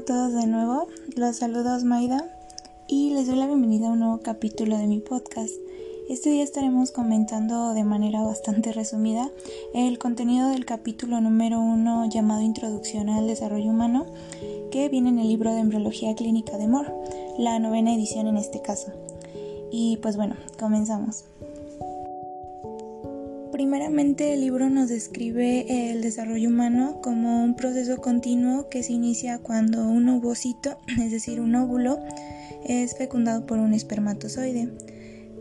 todos de nuevo, los saludos Maida y les doy la bienvenida a un nuevo capítulo de mi podcast. Este día estaremos comentando de manera bastante resumida el contenido del capítulo número uno llamado Introducción al Desarrollo Humano que viene en el libro de Embriología Clínica de Moore, la novena edición en este caso. Y pues bueno, comenzamos. Primeramente el libro nos describe el desarrollo humano como un proceso continuo que se inicia cuando un ovocito, es decir, un óvulo, es fecundado por un espermatozoide.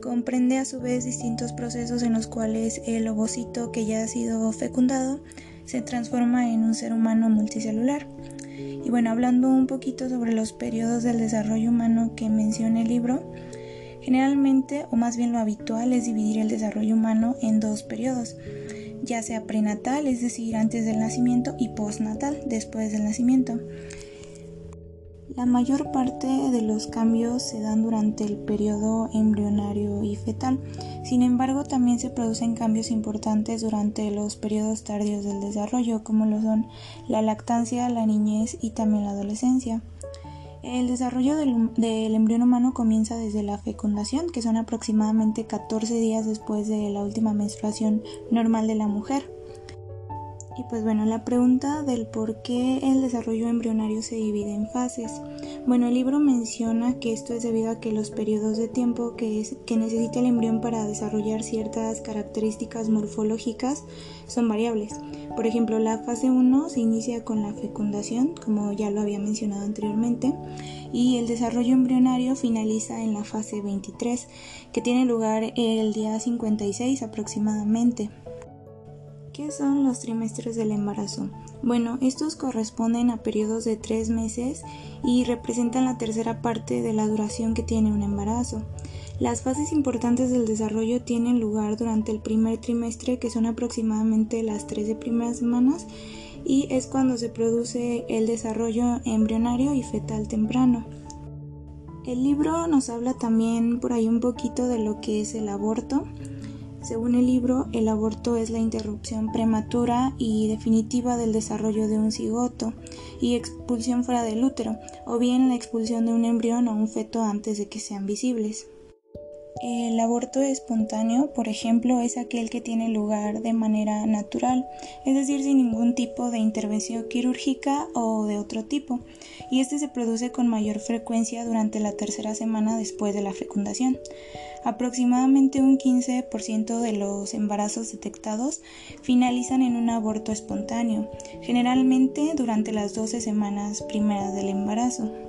Comprende a su vez distintos procesos en los cuales el ovocito que ya ha sido fecundado se transforma en un ser humano multicelular. Y bueno, hablando un poquito sobre los periodos del desarrollo humano que menciona el libro, Generalmente, o más bien lo habitual, es dividir el desarrollo humano en dos periodos, ya sea prenatal, es decir, antes del nacimiento, y postnatal, después del nacimiento. La mayor parte de los cambios se dan durante el periodo embrionario y fetal. Sin embargo, también se producen cambios importantes durante los periodos tardíos del desarrollo, como lo son la lactancia, la niñez y también la adolescencia. El desarrollo del, embrión humano comienza desde la fecundación, que son aproximadamente 14 días después de la última menstruación normal de la mujer. Y pues bueno, la pregunta del por qué el desarrollo embrionario se divide en fases. Bueno, el libro menciona que esto es debido a que los periodos de tiempo que, que necesita el embrión para desarrollar ciertas características morfológicas son variables. Por ejemplo, la fase 1 se inicia con la fecundación, como ya lo había mencionado anteriormente, y el desarrollo embrionario finaliza en la fase 23, que tiene lugar el día 56 aproximadamente. ¿Qué son los trimestres del embarazo? Bueno, estos corresponden a periodos de tres meses y representan la tercera parte de la duración que tiene un embarazo. Las fases importantes del desarrollo tienen lugar durante el primer trimestre, que son aproximadamente las 13 primeras semanas, y es cuando se produce el desarrollo embrionario y fetal temprano. El libro nos habla también por ahí un poquito de lo que es el aborto. Según el libro, el aborto es la interrupción prematura y definitiva del desarrollo de un cigoto y expulsión fuera del útero, o bien la expulsión de un embrión o un feto antes de que sean visibles. El aborto espontáneo, por ejemplo, es aquel que tiene lugar de manera natural, es decir, sin ningún tipo de intervención quirúrgica o de otro tipo, y este se produce con mayor frecuencia durante la tercera semana después de la fecundación. Aproximadamente un 15% de los embarazos detectados finalizan en un aborto espontáneo, generalmente durante las 12 semanas primeras del embarazo.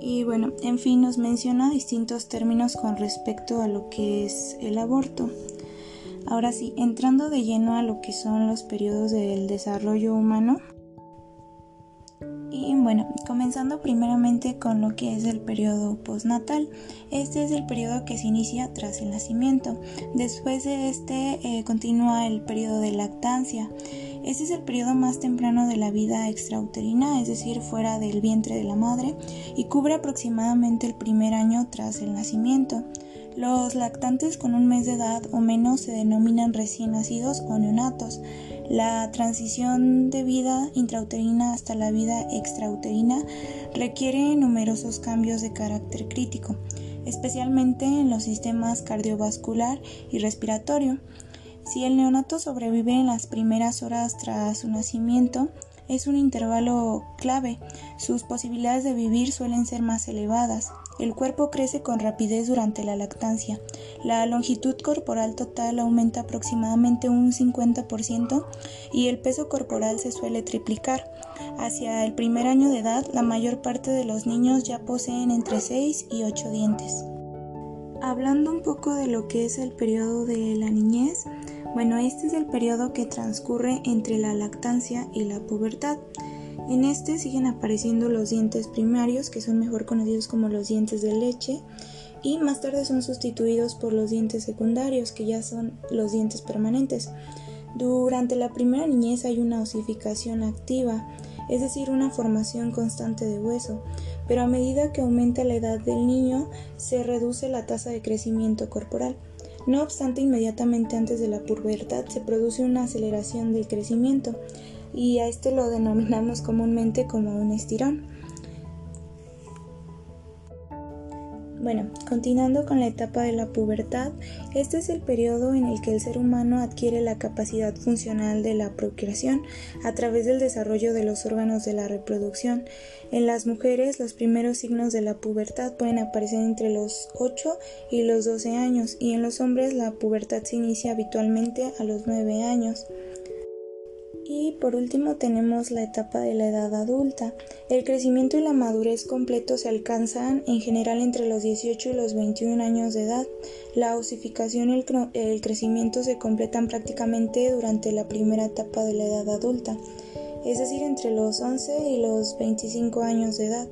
Y bueno, en fin, nos menciona distintos términos con respecto a lo que es el aborto. Ahora sí, entrando de lleno a lo que son los periodos del desarrollo humano. Bueno, comenzando primeramente con lo que es el periodo postnatal. Este es el periodo que se inicia tras el nacimiento. Después de este eh, continúa el periodo de lactancia. Este es el periodo más temprano de la vida extrauterina, es decir, fuera del vientre de la madre, y cubre aproximadamente el primer año tras el nacimiento. Los lactantes con un mes de edad o menos se denominan recién nacidos o neonatos. La transición de vida intrauterina hasta la vida extrauterina requiere numerosos cambios de carácter crítico, especialmente en los sistemas cardiovascular y respiratorio. Si el neonato sobrevive en las primeras horas tras su nacimiento, es un intervalo clave. Sus posibilidades de vivir suelen ser más elevadas. El cuerpo crece con rapidez durante la lactancia. La longitud corporal total aumenta aproximadamente un 50% y el peso corporal se suele triplicar. Hacia el primer año de edad, la mayor parte de los niños ya poseen entre 6 y 8 dientes. Hablando un poco de lo que es el periodo de la niñez, bueno, este es el periodo que transcurre entre la lactancia y la pubertad. En este siguen apareciendo los dientes primarios, que son mejor conocidos como los dientes de leche, y más tarde son sustituidos por los dientes secundarios, que ya son los dientes permanentes. Durante la primera niñez hay una osificación activa, es decir, una formación constante de hueso, pero a medida que aumenta la edad del niño se reduce la tasa de crecimiento corporal. No obstante, inmediatamente antes de la pubertad se produce una aceleración del crecimiento. Y a este lo denominamos comúnmente como un estirón. Bueno, continuando con la etapa de la pubertad, este es el periodo en el que el ser humano adquiere la capacidad funcional de la procreación a través del desarrollo de los órganos de la reproducción. En las mujeres, los primeros signos de la pubertad pueden aparecer entre los 8 y los 12 años y en los hombres la pubertad se inicia habitualmente a los 9 años. Y por último tenemos la etapa de la edad adulta. El crecimiento y la madurez completo se alcanzan en general entre los 18 y los 21 años de edad. La osificación y el, crecimiento se completan prácticamente durante la primera etapa de la edad adulta, es decir, entre los 11 y los 25 años de edad.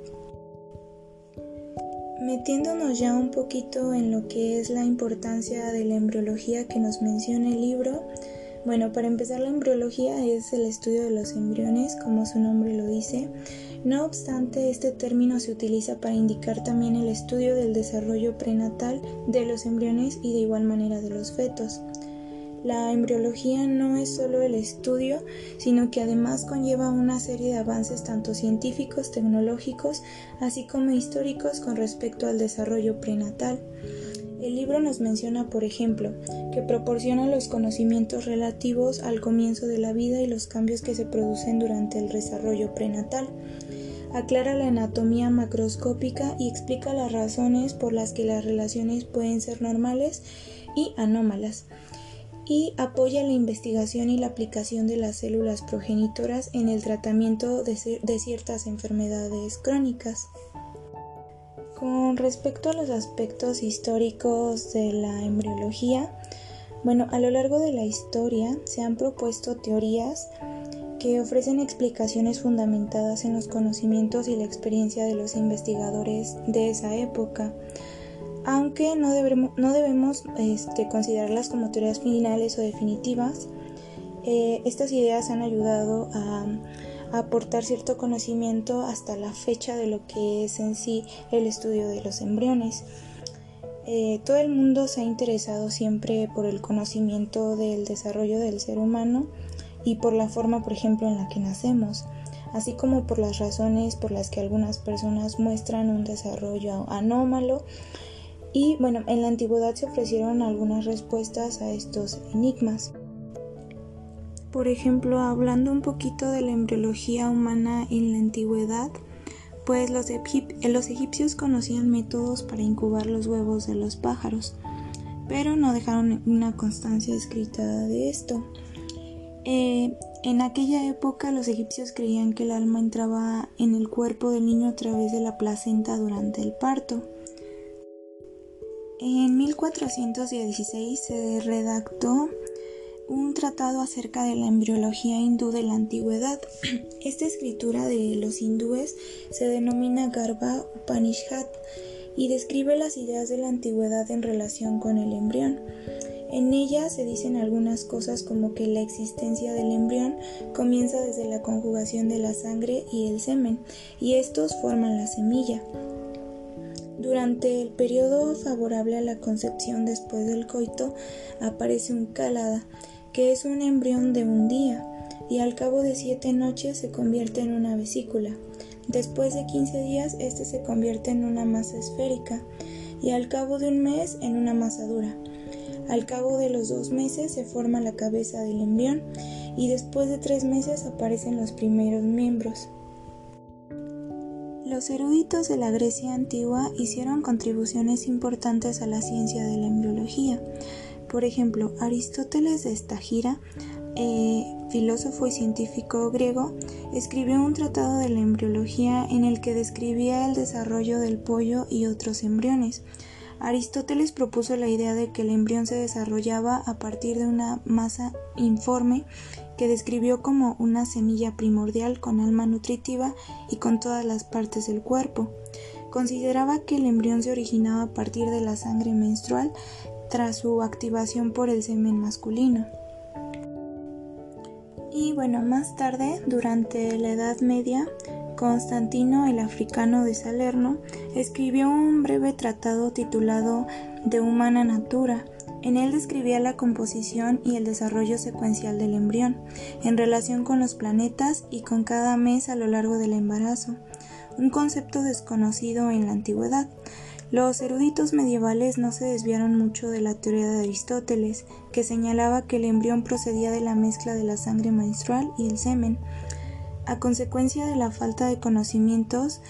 Metiéndonos ya un poquito en lo que es la importancia de la embriología que nos menciona el libro, bueno, para empezar, la embriología es el estudio de los embriones, como su nombre lo dice. No obstante, este término se utiliza para indicar también el estudio del desarrollo prenatal de los embriones y de igual manera de los fetos. La embriología no es solo el estudio, sino que además conlleva una serie de avances tanto científicos, tecnológicos, así como históricos con respecto al desarrollo prenatal. El libro nos menciona, por ejemplo, que proporciona los conocimientos relativos al comienzo de la vida y los cambios que se producen durante el desarrollo prenatal. Aclara la anatomía macroscópica y explica las razones por las que las relaciones pueden ser normales y anómalas. Y apoya la investigación y la aplicación de las células progenitoras en el tratamiento de, ciertas enfermedades crónicas. Con respecto a los aspectos históricos de la embriología, bueno, a lo largo de la historia se han propuesto teorías que ofrecen explicaciones fundamentadas en los conocimientos y la experiencia de los investigadores de esa época, aunque no debemos, no debemos este, considerarlas como teorías finales o definitivas. Eh, estas ideas han ayudado a aportar cierto conocimiento hasta la fecha de lo que es en sí el estudio de los embriones. Eh, todo el mundo se ha interesado siempre por el conocimiento del desarrollo del ser humano y por la forma, por ejemplo, en la que nacemos, así como por las razones por las que algunas personas muestran un desarrollo anómalo. Y bueno, en la antigüedad se ofrecieron algunas respuestas a estos enigmas. Por ejemplo, hablando un poquito de la embriología humana en la antigüedad, pues los, egipcios conocían métodos para incubar los huevos de los pájaros, pero no dejaron una constancia escrita de esto. Eh, en aquella época los egipcios creían que el alma entraba en el cuerpo del niño a través de la placenta durante el parto. En 1416 se redactó un tratado acerca de la embriología hindú de la antigüedad. Esta escritura de los hindúes se denomina Garba Upanishad y describe las ideas de la antigüedad en relación con el embrión. En ella se dicen algunas cosas como que la existencia del embrión comienza desde la conjugación de la sangre y el semen, y estos forman la semilla. Durante el periodo favorable a la concepción después del coito aparece un calada, que es un embrión de un día, y al cabo de siete noches se convierte en una vesícula. Después de 15 días, este se convierte en una masa esférica, y al cabo de un mes en una masa dura. Al cabo de los dos meses se forma la cabeza del embrión, y después de tres meses aparecen los primeros miembros. Los eruditos de la Grecia antigua hicieron contribuciones importantes a la ciencia de la embriología. Por ejemplo, Aristóteles de Estagira, eh, filósofo y científico griego, escribió un tratado de la embriología en el que describía el desarrollo del pollo y otros embriones. Aristóteles propuso la idea de que el embrión se desarrollaba a partir de una masa informe que describió como una semilla primordial con alma nutritiva y con todas las partes del cuerpo. Consideraba que el embrión se originaba a partir de la sangre menstrual tras su activación por el semen masculino. Y bueno, más tarde, durante la Edad Media, Constantino el africano de Salerno escribió un breve tratado titulado De humana natura, En él describía la composición y el desarrollo secuencial del embrión, en relación con los planetas y con cada mes a lo largo del embarazo, un concepto desconocido en la antigüedad. Los eruditos medievales no se desviaron mucho de la teoría de Aristóteles, que señalaba que el embrión procedía de la mezcla de la sangre menstrual y el semen. A consecuencia de la falta de conocimientos,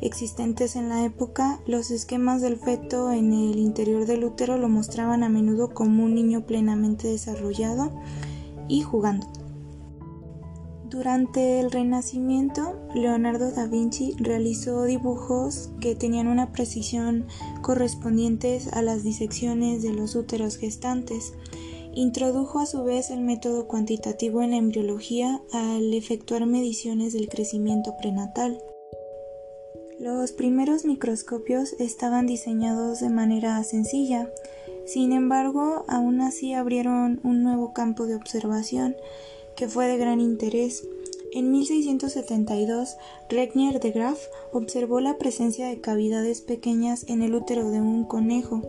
existentes en la época, los esquemas del feto en el interior del útero lo mostraban a menudo como un niño plenamente desarrollado y jugando. Durante el Renacimiento, Leonardo da Vinci realizó dibujos que tenían una precisión correspondientes a las disecciones de los úteros gestantes. Introdujo a su vez el método cuantitativo en la embriología al efectuar mediciones del crecimiento prenatal. Los primeros microscopios estaban diseñados de manera sencilla, sin embargo, aún así abrieron un nuevo campo de observación que fue de gran interés. En 1672, Regnier de Graaf observó la presencia de cavidades pequeñas en el útero de un conejo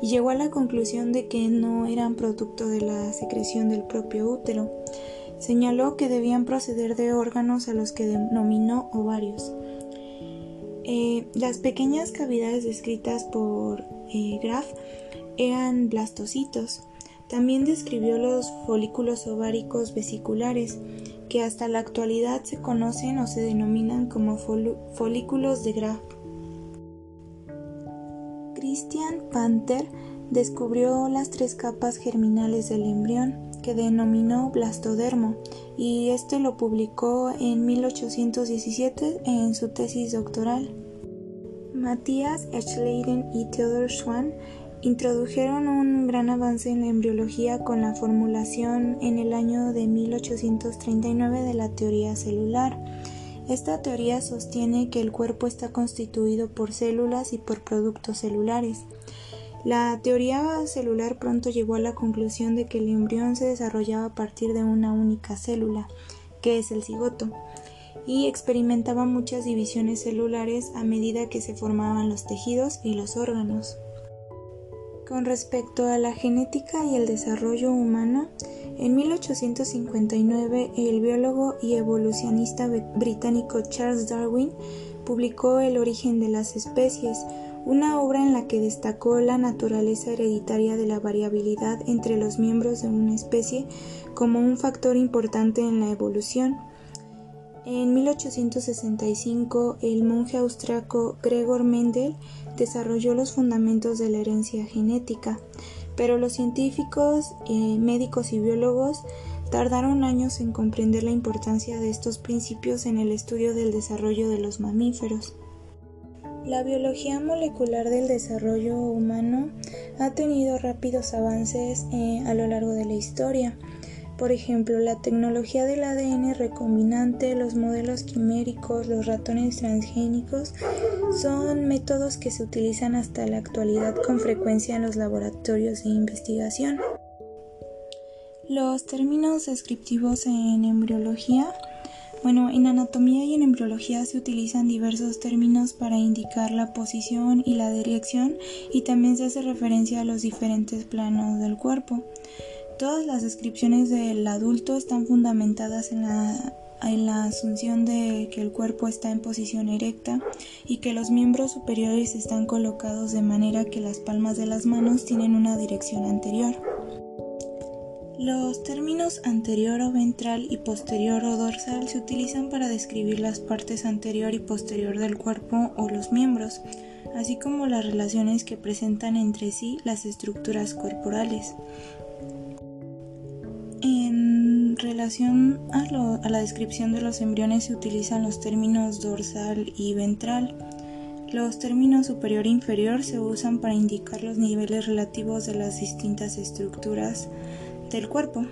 y llegó a la conclusión de que no eran producto de la secreción del propio útero. Señaló que debían proceder de órganos a los que denominó ovarios. Eh, las pequeñas cavidades descritas por eh, eran blastocitos. También describió los folículos ováricos vesiculares, que hasta la actualidad se conocen o se denominan como folículos de Graf. Christian Panther descubrió las tres capas germinales del embrión, que denominó blastodermo, y este lo publicó en 1817 en su tesis doctoral. Matthias Echleiden y Theodor Schwann introdujeron un gran avance en la embriología con la formulación en el año de 1839 de la teoría celular. Esta teoría sostiene que el cuerpo está constituido por células y por productos celulares. La teoría celular pronto llegó a la conclusión de que el embrión se desarrollaba a partir de una única célula, que es el cigoto, y experimentaba muchas divisiones celulares a medida que se formaban los tejidos y los órganos. Con respecto a la genética y el desarrollo humano, en 1859 el biólogo y evolucionista británico Charles Darwin publicó El origen de las especies, una obra en la que destacó la naturaleza hereditaria de la variabilidad entre los miembros de una especie como un factor importante en la evolución. En 1865, el monje austriaco Gregor Mendel desarrolló los fundamentos de la herencia genética, pero los científicos, eh, médicos y biólogos tardaron años en comprender la importancia de estos principios en el estudio del desarrollo de los mamíferos. La biología molecular del desarrollo humano ha tenido rápidos avances eh, a lo largo de la historia. Por ejemplo, la tecnología del ADN recombinante, los modelos quiméricos, los ratones transgénicos son métodos que se utilizan hasta la actualidad con frecuencia en los laboratorios de investigación. Los términos descriptivos en embriología bueno, en anatomía y en embriología se utilizan diversos términos para indicar la posición y la dirección y también se hace referencia a los diferentes planos del cuerpo. Todas las descripciones del adulto están fundamentadas en la, asunción de que el cuerpo está en posición erecta y que los miembros superiores están colocados de manera que las palmas de las manos tienen una dirección anterior. Los términos anterior o ventral y posterior o dorsal se utilizan para describir las partes anterior y posterior del cuerpo o los miembros, así como las relaciones que presentan entre sí las estructuras corporales. En relación a, la descripción de los embriones se utilizan los términos dorsal y ventral. Los términos superior e inferior se usan para indicar los niveles relativos de las distintas estructuras del cuerpo.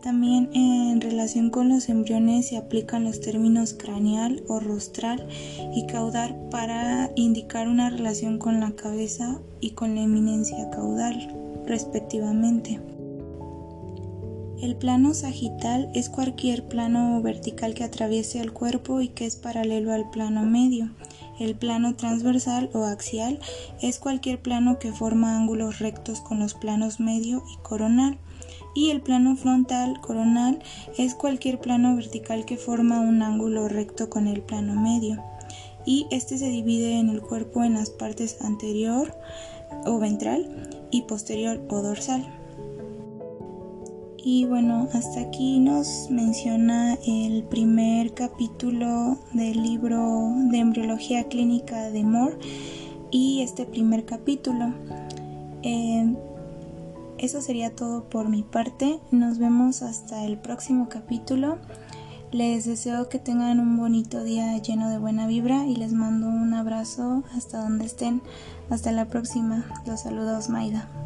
También en relación con los embriones se aplican los términos craneal o rostral y caudal para indicar una relación con la cabeza y con la eminencia caudal, respectivamente. El plano sagital es cualquier plano vertical que atraviese el cuerpo y que es paralelo al plano medio. El plano transversal o axial es cualquier plano que forma ángulos rectos con los planos medio y coronal. Y el plano frontal coronal es cualquier plano vertical que forma un ángulo recto con el plano medio. Y este se divide en el cuerpo en las partes anterior o ventral y posterior o dorsal. Y bueno, hasta aquí nos menciona el primer capítulo del libro de embriología clínica de Moore y este primer capítulo. Eh, eso sería todo por mi parte. Nos vemos hasta el próximo capítulo. Les deseo que tengan un bonito día lleno de buena vibra y les mando un abrazo hasta donde estén. Hasta la próxima. Los saludos Maida.